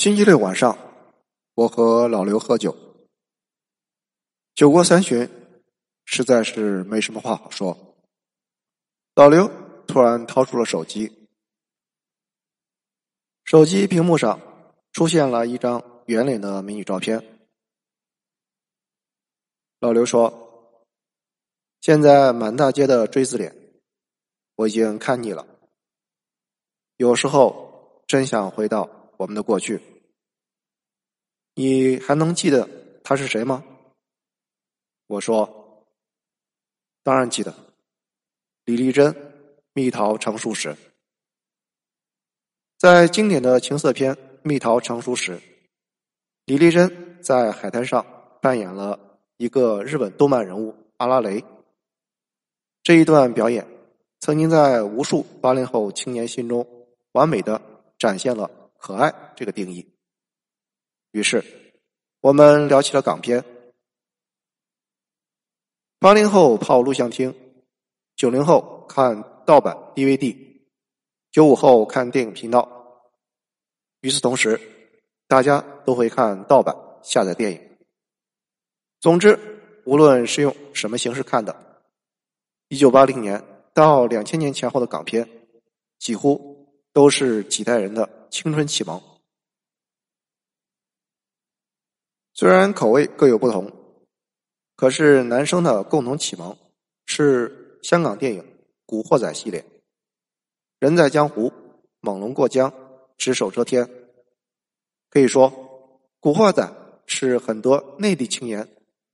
星期六晚上，我和老刘喝酒，酒过三巡，实在是没什么话好说。老刘突然掏出了手机，手机屏幕上出现了一张圆脸的美女照片。老刘说：“现在满大街的锥子脸，我已经看腻了。有时候真想回到。”我们的过去，你还能记得他是谁吗？我说，当然记得，李丽珍，蜜桃成熟时，在经典的情色片《蜜桃成熟时》，李丽珍在海滩上扮演了一个日本动漫人物阿拉蕾。这一段表演，曾经在无数八零后青年心中完美的展现了。可爱这个定义。于是，我们聊起了港片。八零后泡录像厅，九零后看盗版 DVD，九五后看电影频道。与此同时，大家都会看盗版下载电影。总之，无论是用什么形式看的，一九八零年到两千年前后的港片，几乎都是几代人的。青春启蒙，虽然口味各有不同，可是男生的共同启蒙是香港电影《古惑仔》系列，《人在江湖》《猛龙过江》《只手遮天》。可以说，《古惑仔》是很多内地青年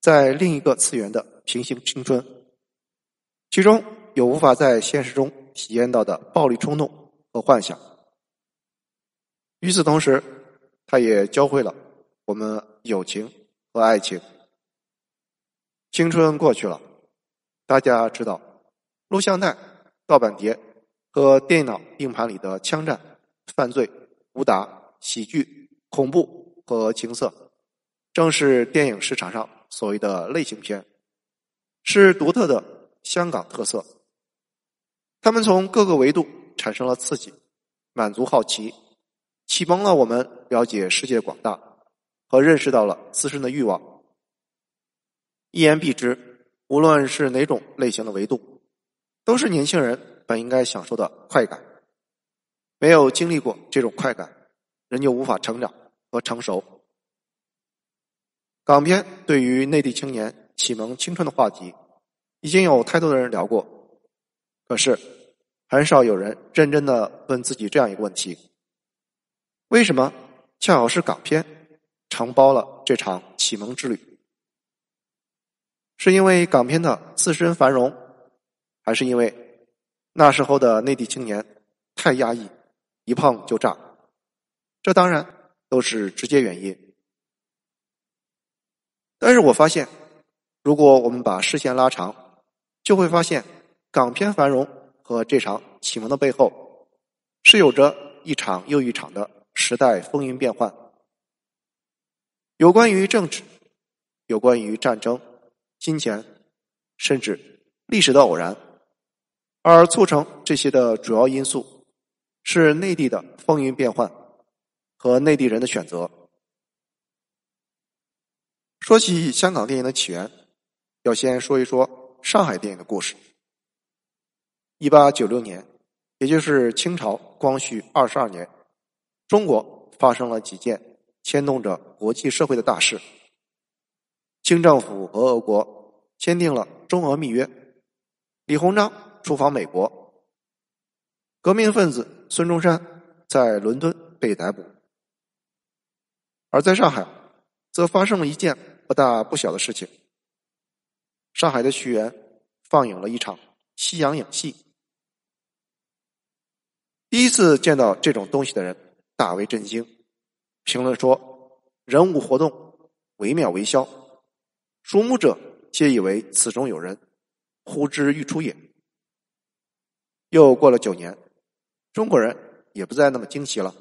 在另一个次元的平行青春，其中有无法在现实中体验到的暴力冲动和幻想。与此同时，他也教会了我们友情和爱情。青春过去了，大家知道，录像带、盗版碟和电脑硬盘里的枪战、犯罪、武打、喜剧、恐怖和情色，正是电影市场上所谓的类型片，是独特的香港特色。他们从各个维度产生了刺激，满足好奇。启蒙了我们了解世界广大和认识到了自身的欲望。一言蔽之，无论是哪种类型的维度，都是年轻人本应该享受的快感。没有经历过这种快感，人就无法成长和成熟。港片对于内地青年启蒙青春的话题，已经有太多的人聊过，可是很少有人认真的问自己这样一个问题。为什么恰好是港片承包了这场启蒙之旅？是因为港片的自身繁荣，还是因为那时候的内地青年太压抑，一碰就炸？这当然都是直接原因。但是我发现，如果我们把视线拉长，就会发现港片繁荣和这场启蒙的背后，是有着一场又一场的。时代风云变幻，有关于政治，有关于战争、金钱，甚至历史的偶然，而促成这些的主要因素是内地的风云变幻和内地人的选择。说起香港电影的起源，要先说一说上海电影的故事。一八九六年，也就是清朝光绪二十二年。中国发生了几件牵动着国际社会的大事。清政府和俄国签订了中俄密约，李鸿章出访美国，革命分子孙中山在伦敦被逮捕，而在上海，则发生了一件不大不小的事情。上海的屈原放映了一场西洋影戏，第一次见到这种东西的人。大为震惊，评论说：“人物活动惟妙惟肖，属目者皆以为此中有人，呼之欲出也。”又过了九年，中国人也不再那么惊奇了。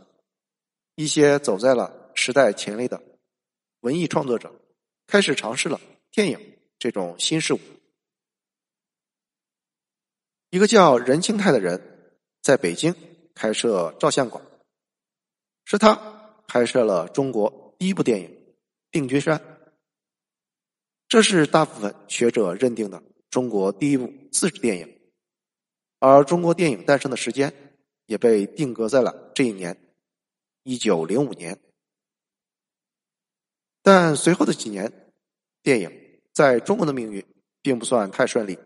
一些走在了时代前列的文艺创作者，开始尝试了电影这种新事物。一个叫任清泰的人，在北京开设照相馆。是他拍摄了中国第一部电影《定军山》，这是大部分学者认定的中国第一部自制电影，而中国电影诞生的时间也被定格在了这一年，一九零五年。但随后的几年，电影在中国的命运并不算太顺利。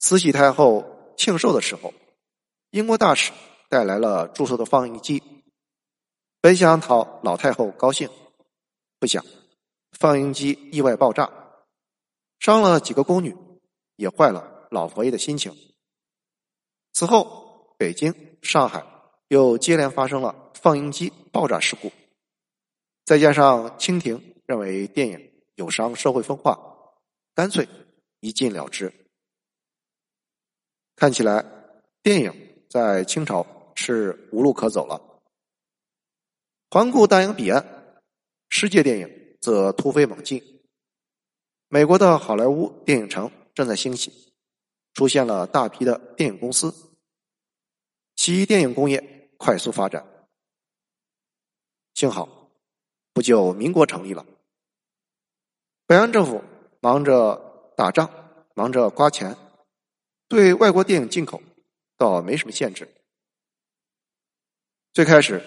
慈禧太后庆寿的时候，英国大使带来了祝寿的放映机，本想讨老太后高兴，不想放映机意外爆炸，伤了几个宫女，也坏了老佛爷的心情。此后，北京、上海又接连发生了放映机爆炸事故。再加上清廷认为电影有伤社会风化，干脆一禁了之。看起来电影在清朝是无路可走了。环顾大洋彼岸，世界电影则突飞猛进。美国的好莱坞电影城正在兴起，出现了大批的电影公司，其电影工业快速发展。幸好。不久，民国成立了。北洋政府忙着打仗，忙着刮钱，对外国电影进口倒没什么限制。最开始，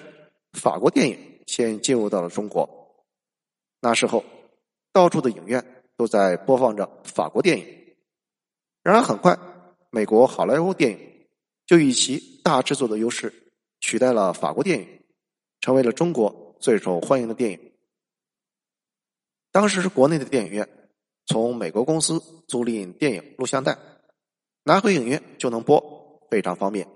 法国电影先进入到了中国，那时候到处的影院都在播放着法国电影。然而，很快，美国好莱坞电影就以其大制作的优势取代了法国电影，成为了中国。最受欢迎的电影，当时是国内的电影院从美国公司租赁电影录像带，拿回影院就能播，非常方便。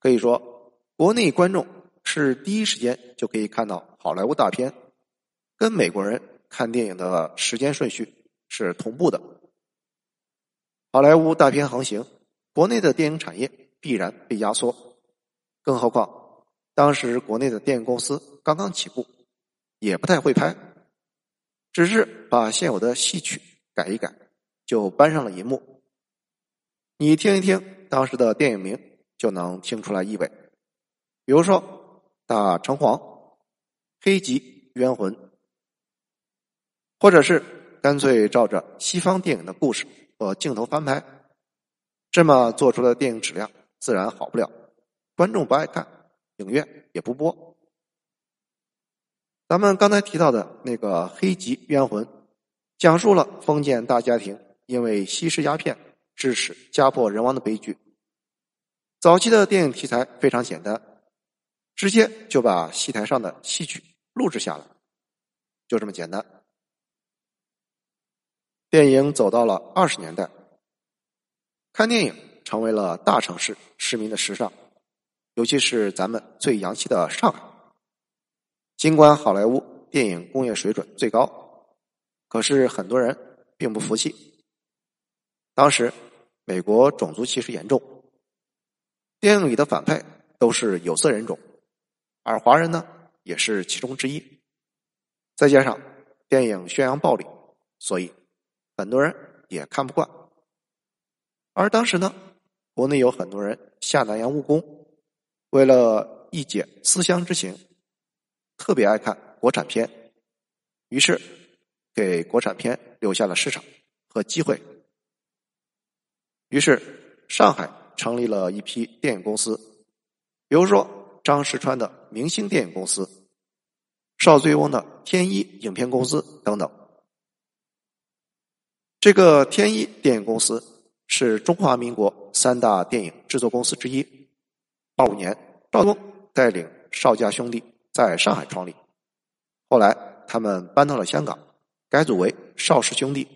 可以说，国内观众是第一时间就可以看到好莱坞大片，跟美国人看电影的时间顺序是同步的。好莱坞大片横行，国内的电影产业必然被压缩，更何况。当时国内的电影公司刚刚起步，也不太会拍，只是把现有的戏曲改一改，就搬上了银幕。你听一听当时的电影名，就能听出来意味。比如说《大城隍》《黑吉冤魂》，或者是干脆照着西方电影的故事和镜头翻拍，这么做出的电影质量自然好不了，观众不爱看。影院也不播。咱们刚才提到的那个《黑吉冤魂》，讲述了封建大家庭因为吸食鸦片致使家破人亡的悲剧。早期的电影题材非常简单，直接就把戏台上的戏曲录制下来，就这么简单。电影走到了二十年代，看电影成为了大城市市民的时尚。尤其是咱们最洋气的上海，尽管好莱坞电影工业水准最高，可是很多人并不服气。当时美国种族歧视严重，电影里的反派都是有色人种，而华人呢也是其中之一。再加上电影宣扬暴力，所以很多人也看不惯。而当时呢，国内有很多人下南洋务工。为了一解思乡之情，特别爱看国产片，于是给国产片留下了市场和机会。于是上海成立了一批电影公司，比如说张石川的明星电影公司、邵醉翁的天一影片公司等等。这个天一电影公司是中华民国三大电影制作公司之一。八五年，邵东带领邵家兄弟在上海创立，后来他们搬到了香港，改组为邵氏兄弟，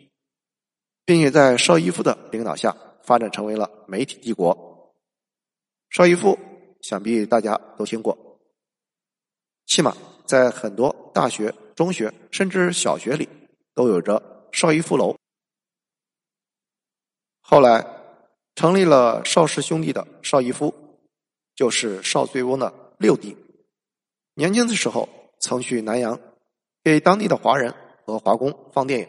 并且在邵逸夫的领导下发展成为了媒体帝国。邵逸夫想必大家都听过，起码在很多大学、中学甚至小学里都有着邵逸夫楼。后来成立了邵氏兄弟的邵逸夫。就是邵醉翁的六弟，年轻的时候曾去南洋给当地的华人和华工放电影。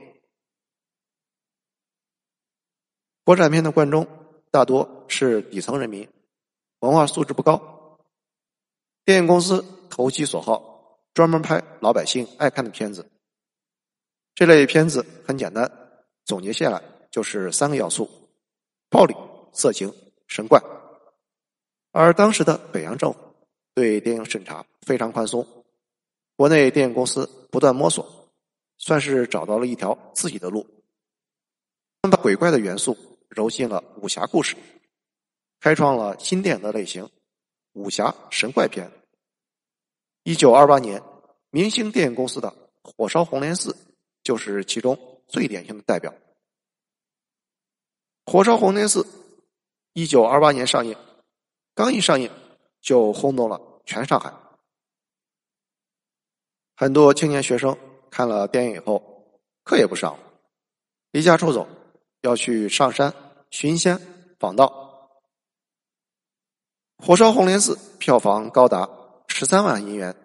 国产片的观众大多是底层人民，文化素质不高，电影公司投其所好，专门拍老百姓爱看的片子。这类片子很简单，总结下来就是三个要素：暴力、色情、神怪。而当时的北洋政府对电影审查非常宽松，国内电影公司不断摸索，算是找到了一条自己的路。他们把鬼怪的元素揉进了武侠故事，开创了新电影的类型——武侠神怪片。一九二八年，明星电影公司的《火烧红莲寺》就是其中最典型的代表。《火烧红莲寺》一九二八年上映，刚一上映就轰动了全上海。很多青年学生看了电影以后，课也不上了，离家出走。要去上山寻仙访道，《火烧红莲寺》票房高达十三万银元，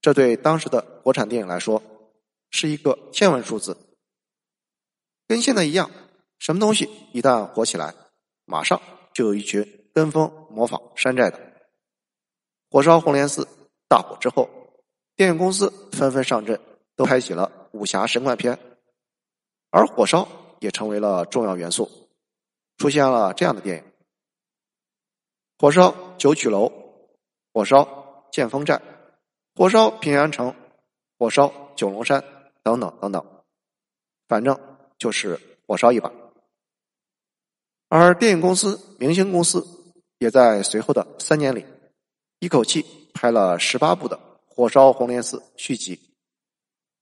这对当时的国产电影来说是一个天文数字。跟现在一样，什么东西一旦火起来，马上就有一群跟风模仿山寨的。《火烧红莲寺》大火之后，电影公司纷纷上阵，都拍起了武侠神怪片，而火烧。也成为了重要元素，出现了这样的电影：火烧九曲楼、火烧剑锋寨、火烧平安城、火烧九龙山等等等等，反正就是火烧一把。而电影公司明星公司也在随后的三年里，一口气拍了十八部的《火烧红莲寺》续集。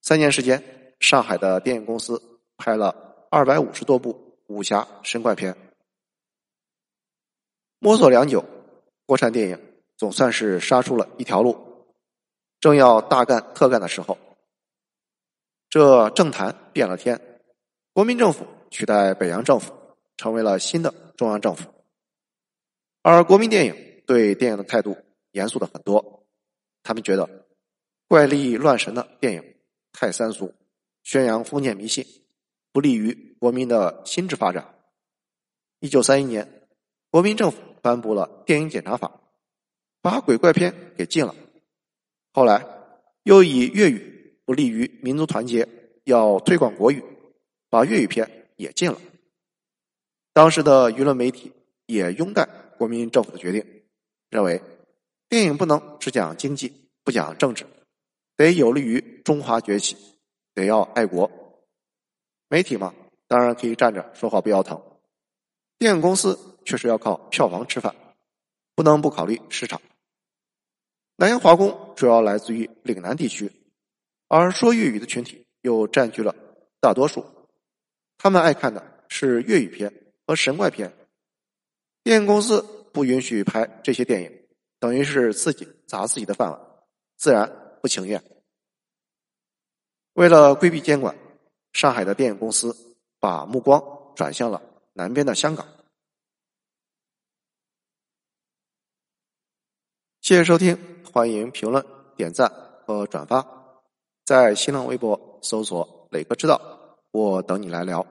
三年时间，上海的电影公司拍了。二百五十多部武侠神怪片，摸索良久，国产电影总算是杀出了一条路。正要大干特干的时候，这政坛变了天，国民政府取代北洋政府，成为了新的中央政府。而国民电影对电影的态度严肃的很多，他们觉得怪力乱神的电影太三俗，宣扬封建迷信。不利于国民的心智发展。一九三一年，国民政府颁布了电影检查法，把鬼怪片给禁了。后来又以粤语不利于民族团结，要推广国语，把粤语片也禁了。当时的舆论媒体也拥戴国民政府的决定，认为电影不能只讲经济，不讲政治，得有利于中华崛起，得要爱国。媒体嘛，当然可以站着说话不腰疼；电影公司确实要靠票房吃饭，不能不考虑市场。南洋华工主要来自于岭南地区，而说粤语的群体又占据了大多数，他们爱看的是粤语片和神怪片。电影公司不允许拍这些电影，等于是自己砸自己的饭碗，自然不情愿。为了规避监管。上海的电影公司把目光转向了南边的香港。谢谢收听，欢迎评论、点赞和转发，在新浪微博搜索“磊哥知道”，我等你来聊。